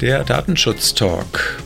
der Datenschutz-Talk.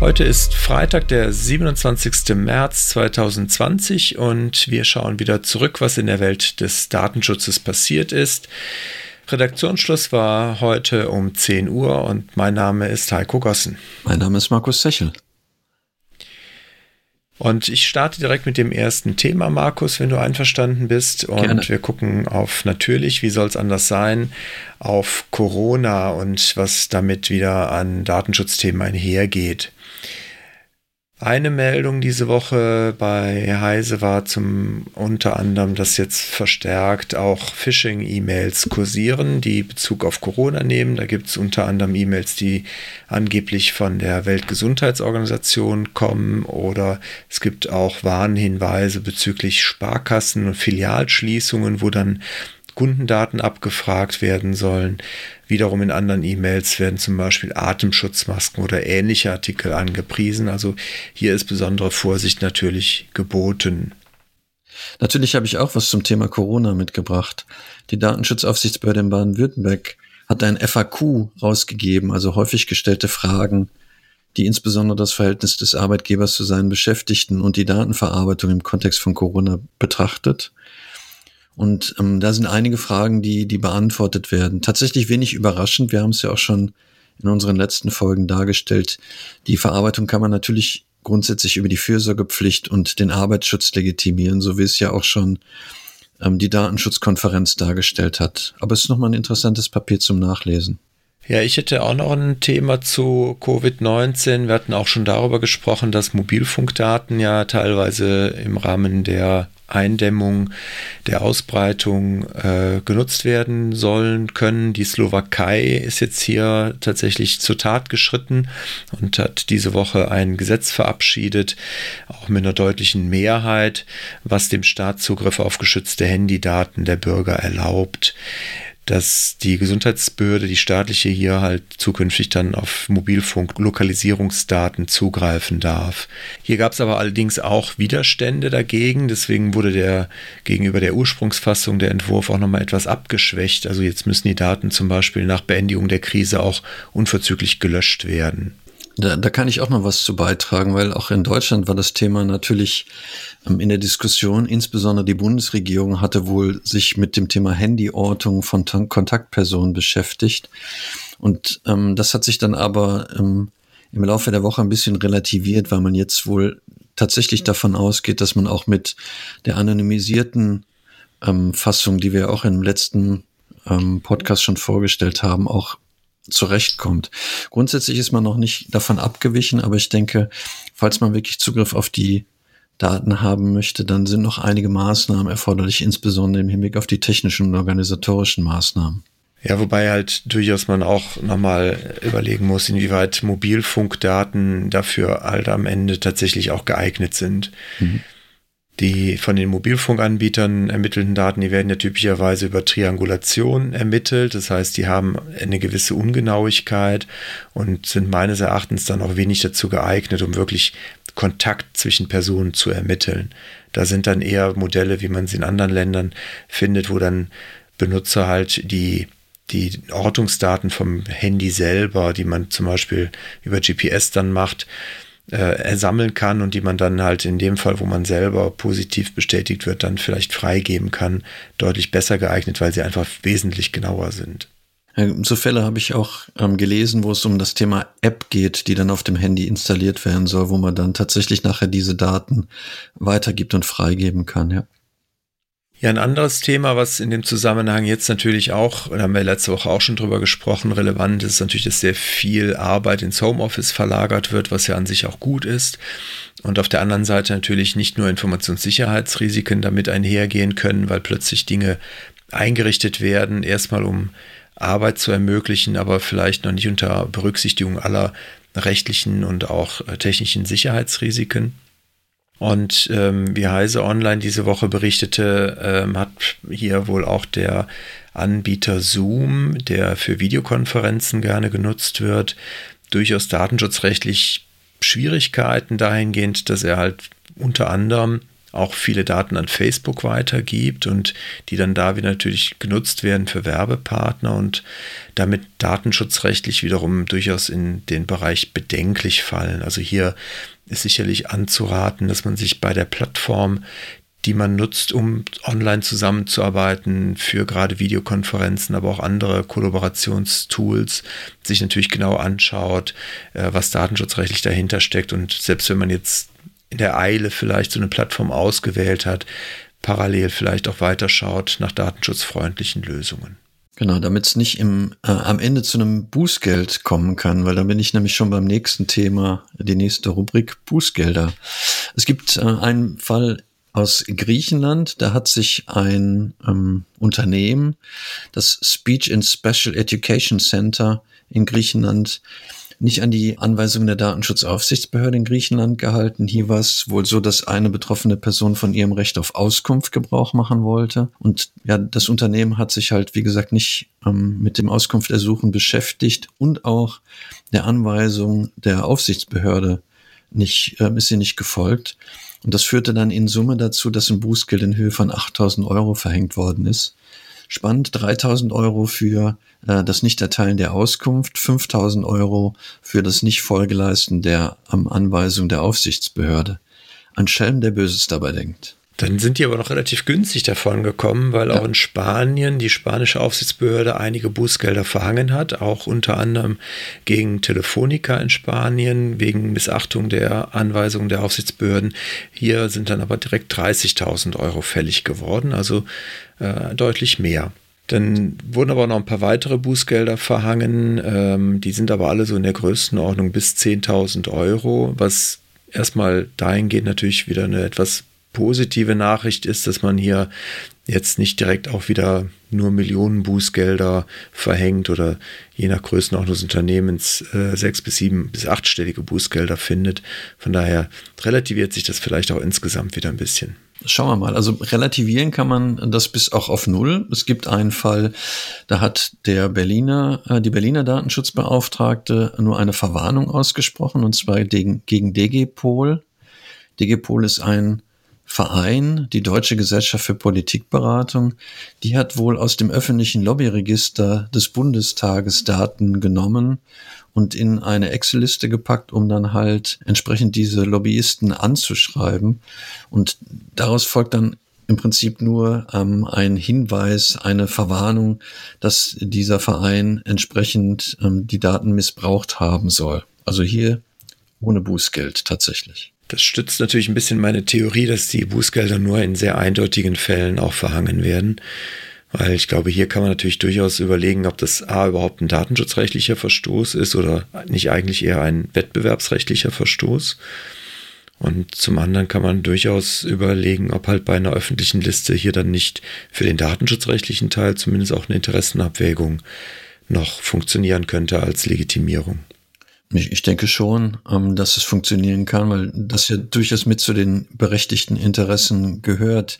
Heute ist Freitag, der 27. März 2020 und wir schauen wieder zurück, was in der Welt des Datenschutzes passiert ist. Redaktionsschluss war heute um 10 Uhr und mein Name ist Heiko Gossen. Mein Name ist Markus Sechel. Und ich starte direkt mit dem ersten Thema, Markus, wenn du einverstanden bist. Und Gerne. wir gucken auf natürlich, wie soll es anders sein, auf Corona und was damit wieder an Datenschutzthemen einhergeht. Eine Meldung diese Woche bei Heise war zum unter anderem, dass jetzt verstärkt auch Phishing-E-Mails kursieren, die Bezug auf Corona nehmen. Da gibt es unter anderem E-Mails, die angeblich von der Weltgesundheitsorganisation kommen oder es gibt auch Warnhinweise bezüglich Sparkassen und Filialschließungen, wo dann Kundendaten abgefragt werden sollen. Wiederum in anderen E-Mails werden zum Beispiel Atemschutzmasken oder ähnliche Artikel angepriesen. Also hier ist besondere Vorsicht natürlich geboten. Natürlich habe ich auch was zum Thema Corona mitgebracht. Die Datenschutzaufsichtsbehörde in Baden-Württemberg hat ein FAQ rausgegeben, also häufig gestellte Fragen, die insbesondere das Verhältnis des Arbeitgebers zu seinen Beschäftigten und die Datenverarbeitung im Kontext von Corona betrachtet. Und ähm, da sind einige Fragen, die, die beantwortet werden. Tatsächlich wenig überraschend. Wir haben es ja auch schon in unseren letzten Folgen dargestellt. Die Verarbeitung kann man natürlich grundsätzlich über die Fürsorgepflicht und den Arbeitsschutz legitimieren, so wie es ja auch schon ähm, die Datenschutzkonferenz dargestellt hat. Aber es ist nochmal ein interessantes Papier zum Nachlesen. Ja, ich hätte auch noch ein Thema zu Covid-19. Wir hatten auch schon darüber gesprochen, dass Mobilfunkdaten ja teilweise im Rahmen der Eindämmung der Ausbreitung äh, genutzt werden sollen können. Die Slowakei ist jetzt hier tatsächlich zur Tat geschritten und hat diese Woche ein Gesetz verabschiedet, auch mit einer deutlichen Mehrheit, was dem Staat Zugriff auf geschützte Handydaten der Bürger erlaubt dass die Gesundheitsbehörde, die staatliche hier halt zukünftig dann auf Mobilfunk-Lokalisierungsdaten zugreifen darf. Hier gab es aber allerdings auch Widerstände dagegen, deswegen wurde der gegenüber der Ursprungsfassung der Entwurf auch nochmal etwas abgeschwächt. Also jetzt müssen die Daten zum Beispiel nach Beendigung der Krise auch unverzüglich gelöscht werden. Da, da kann ich auch noch was zu beitragen, weil auch in Deutschland war das Thema natürlich ähm, in der Diskussion. Insbesondere die Bundesregierung hatte wohl sich mit dem Thema Handyortung von Kontaktpersonen beschäftigt. Und ähm, das hat sich dann aber ähm, im Laufe der Woche ein bisschen relativiert, weil man jetzt wohl tatsächlich davon ausgeht, dass man auch mit der anonymisierten ähm, Fassung, die wir auch im letzten ähm, Podcast schon vorgestellt haben, auch zurechtkommt. Grundsätzlich ist man noch nicht davon abgewichen, aber ich denke, falls man wirklich Zugriff auf die Daten haben möchte, dann sind noch einige Maßnahmen erforderlich, insbesondere im Hinblick auf die technischen und organisatorischen Maßnahmen. Ja, wobei halt durchaus man auch nochmal überlegen muss, inwieweit Mobilfunkdaten dafür halt am Ende tatsächlich auch geeignet sind. Mhm. Die von den Mobilfunkanbietern ermittelten Daten, die werden ja typischerweise über Triangulation ermittelt. Das heißt, die haben eine gewisse Ungenauigkeit und sind meines Erachtens dann auch wenig dazu geeignet, um wirklich Kontakt zwischen Personen zu ermitteln. Da sind dann eher Modelle, wie man sie in anderen Ländern findet, wo dann Benutzer halt die die Ortungsdaten vom Handy selber, die man zum Beispiel über GPS dann macht, äh, sammeln kann und die man dann halt in dem Fall, wo man selber positiv bestätigt wird, dann vielleicht freigeben kann, deutlich besser geeignet, weil sie einfach wesentlich genauer sind. So Fälle habe ich auch ähm, gelesen, wo es um das Thema App geht, die dann auf dem Handy installiert werden soll, wo man dann tatsächlich nachher diese Daten weitergibt und freigeben kann, ja. Ja, ein anderes Thema, was in dem Zusammenhang jetzt natürlich auch, da haben wir letzte Woche auch schon drüber gesprochen, relevant ist natürlich, dass sehr viel Arbeit ins Homeoffice verlagert wird, was ja an sich auch gut ist. Und auf der anderen Seite natürlich nicht nur Informationssicherheitsrisiken damit einhergehen können, weil plötzlich Dinge eingerichtet werden, erstmal um Arbeit zu ermöglichen, aber vielleicht noch nicht unter Berücksichtigung aller rechtlichen und auch äh, technischen Sicherheitsrisiken. Und ähm, wie Heise Online diese Woche berichtete, ähm, hat hier wohl auch der Anbieter Zoom, der für Videokonferenzen gerne genutzt wird, durchaus datenschutzrechtlich Schwierigkeiten dahingehend, dass er halt unter anderem auch viele Daten an Facebook weitergibt und die dann da wieder natürlich genutzt werden für Werbepartner und damit datenschutzrechtlich wiederum durchaus in den Bereich bedenklich fallen. Also hier ist sicherlich anzuraten, dass man sich bei der Plattform, die man nutzt, um online zusammenzuarbeiten für gerade Videokonferenzen, aber auch andere Kollaborationstools, sich natürlich genau anschaut, äh, was datenschutzrechtlich dahinter steckt. Und selbst wenn man jetzt in der Eile vielleicht so eine Plattform ausgewählt hat, parallel vielleicht auch weiterschaut nach datenschutzfreundlichen Lösungen. Genau, damit es nicht im, äh, am Ende zu einem Bußgeld kommen kann, weil dann bin ich nämlich schon beim nächsten Thema, die nächste Rubrik Bußgelder. Es gibt äh, einen Fall aus Griechenland. Da hat sich ein ähm, Unternehmen, das Speech and Special Education Center in Griechenland, nicht an die Anweisungen der Datenschutzaufsichtsbehörde in Griechenland gehalten. Hier war es wohl so, dass eine betroffene Person von ihrem Recht auf Auskunft Gebrauch machen wollte. Und ja, das Unternehmen hat sich halt, wie gesagt, nicht ähm, mit dem Auskunftersuchen beschäftigt und auch der Anweisung der Aufsichtsbehörde nicht, äh, ist sie nicht gefolgt. Und das führte dann in Summe dazu, dass ein Bußgeld in Höhe von 8000 Euro verhängt worden ist. Spannend, 3000 Euro für äh, das Nichterteilen der Auskunft, 5000 Euro für das Nicht-Folgeleisten der ähm, Anweisung der Aufsichtsbehörde. Ein Schelm, der Böses dabei denkt. Dann sind die aber noch relativ günstig davon gekommen, weil ja. auch in Spanien die spanische Aufsichtsbehörde einige Bußgelder verhangen hat, auch unter anderem gegen Telefonica in Spanien wegen Missachtung der Anweisungen der Aufsichtsbehörden. Hier sind dann aber direkt 30.000 Euro fällig geworden, also äh, deutlich mehr. Dann wurden aber noch ein paar weitere Bußgelder verhangen. Ähm, die sind aber alle so in der Größenordnung bis 10.000 Euro, was erstmal dahingehend natürlich wieder eine etwas positive Nachricht ist, dass man hier jetzt nicht direkt auch wieder nur Millionen Bußgelder verhängt oder je nach Größenordnung des Unternehmens äh, sechs bis sieben bis achtstellige Bußgelder findet. Von daher relativiert sich das vielleicht auch insgesamt wieder ein bisschen. Schauen wir mal. Also relativieren kann man das bis auch auf Null. Es gibt einen Fall, da hat der Berliner, äh, die Berliner Datenschutzbeauftragte nur eine Verwarnung ausgesprochen und zwar gegen, gegen DGPol. DGPol ist ein Verein, die Deutsche Gesellschaft für Politikberatung, die hat wohl aus dem öffentlichen Lobbyregister des Bundestages Daten genommen und in eine Excel-Liste gepackt, um dann halt entsprechend diese Lobbyisten anzuschreiben. Und daraus folgt dann im Prinzip nur ähm, ein Hinweis, eine Verwarnung, dass dieser Verein entsprechend ähm, die Daten missbraucht haben soll. Also hier ohne Bußgeld tatsächlich. Das stützt natürlich ein bisschen meine Theorie, dass die Bußgelder nur in sehr eindeutigen Fällen auch verhangen werden. Weil ich glaube, hier kann man natürlich durchaus überlegen, ob das A überhaupt ein datenschutzrechtlicher Verstoß ist oder nicht eigentlich eher ein wettbewerbsrechtlicher Verstoß. Und zum anderen kann man durchaus überlegen, ob halt bei einer öffentlichen Liste hier dann nicht für den datenschutzrechtlichen Teil zumindest auch eine Interessenabwägung noch funktionieren könnte als Legitimierung. Ich, denke schon, ähm, dass es funktionieren kann, weil das ja durchaus mit zu den berechtigten Interessen gehört,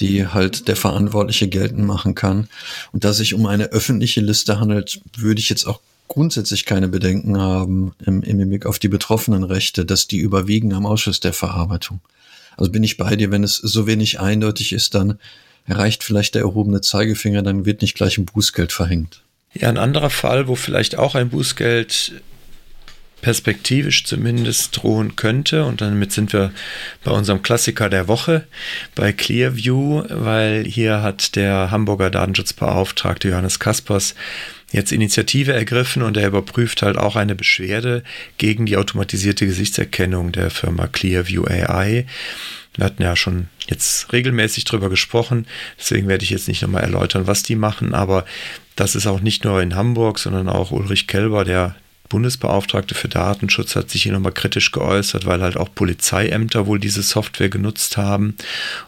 die halt der Verantwortliche geltend machen kann. Und da sich um eine öffentliche Liste handelt, würde ich jetzt auch grundsätzlich keine Bedenken haben im, im Hinblick auf die betroffenen Rechte, dass die überwiegen am Ausschuss der Verarbeitung. Also bin ich bei dir, wenn es so wenig eindeutig ist, dann erreicht vielleicht der erhobene Zeigefinger, dann wird nicht gleich ein Bußgeld verhängt. Ja, ein anderer Fall, wo vielleicht auch ein Bußgeld perspektivisch zumindest drohen könnte. Und damit sind wir bei unserem Klassiker der Woche, bei Clearview, weil hier hat der Hamburger Datenschutzbeauftragte Johannes Kaspers jetzt Initiative ergriffen und er überprüft halt auch eine Beschwerde gegen die automatisierte Gesichtserkennung der Firma Clearview AI. Wir hatten ja schon jetzt regelmäßig drüber gesprochen, deswegen werde ich jetzt nicht nochmal erläutern, was die machen, aber das ist auch nicht nur in Hamburg, sondern auch Ulrich Kelber, der Bundesbeauftragte für Datenschutz hat sich hier nochmal kritisch geäußert, weil halt auch Polizeiämter wohl diese Software genutzt haben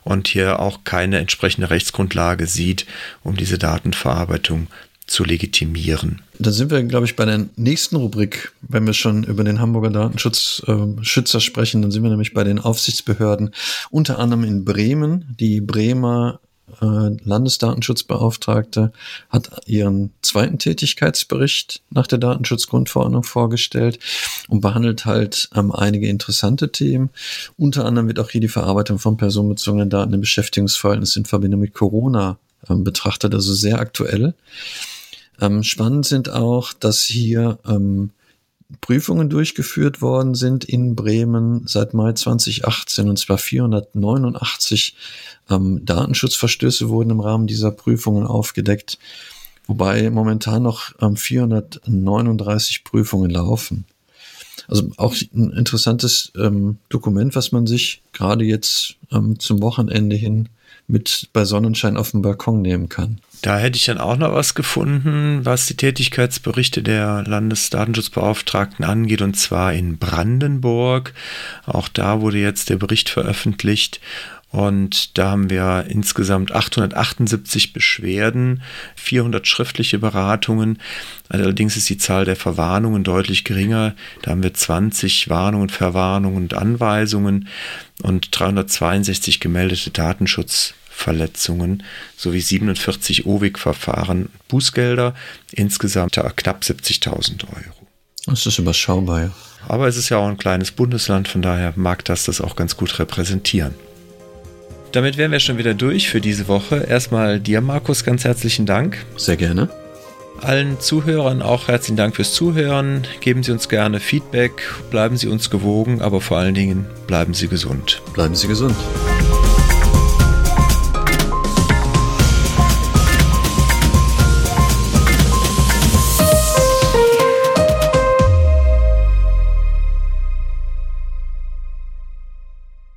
und hier auch keine entsprechende Rechtsgrundlage sieht, um diese Datenverarbeitung zu legitimieren. Da sind wir, glaube ich, bei der nächsten Rubrik, wenn wir schon über den Hamburger Datenschutzschützer äh, sprechen, dann sind wir nämlich bei den Aufsichtsbehörden, unter anderem in Bremen. Die Bremer Landesdatenschutzbeauftragte, hat ihren zweiten Tätigkeitsbericht nach der Datenschutzgrundverordnung vorgestellt und behandelt halt ähm, einige interessante Themen. Unter anderem wird auch hier die Verarbeitung von personenbezogenen Daten im Beschäftigungsverhältnis in Verbindung mit Corona ähm, betrachtet, also sehr aktuell. Ähm, spannend sind auch, dass hier ähm, Prüfungen durchgeführt worden sind in Bremen seit Mai 2018 und zwar 489 ähm, Datenschutzverstöße wurden im Rahmen dieser Prüfungen aufgedeckt, wobei momentan noch ähm, 439 Prüfungen laufen. Also auch ein interessantes ähm, Dokument, was man sich gerade jetzt ähm, zum Wochenende hin mit bei Sonnenschein auf dem Balkon nehmen kann. Da hätte ich dann auch noch was gefunden, was die Tätigkeitsberichte der Landesdatenschutzbeauftragten angeht, und zwar in Brandenburg. Auch da wurde jetzt der Bericht veröffentlicht. Und da haben wir insgesamt 878 Beschwerden, 400 schriftliche Beratungen. Allerdings ist die Zahl der Verwarnungen deutlich geringer. Da haben wir 20 Warnungen, Verwarnungen und Anweisungen und 362 gemeldete Datenschutz Verletzungen sowie 47 OWIG-Verfahren, Bußgelder, insgesamt knapp 70.000 Euro. Das ist überschaubar, ja. Aber es ist ja auch ein kleines Bundesland, von daher mag das das auch ganz gut repräsentieren. Damit wären wir schon wieder durch für diese Woche. Erstmal dir, Markus, ganz herzlichen Dank. Sehr gerne. Allen Zuhörern auch herzlichen Dank fürs Zuhören. Geben Sie uns gerne Feedback, bleiben Sie uns gewogen, aber vor allen Dingen bleiben Sie gesund. Bleiben Sie gesund.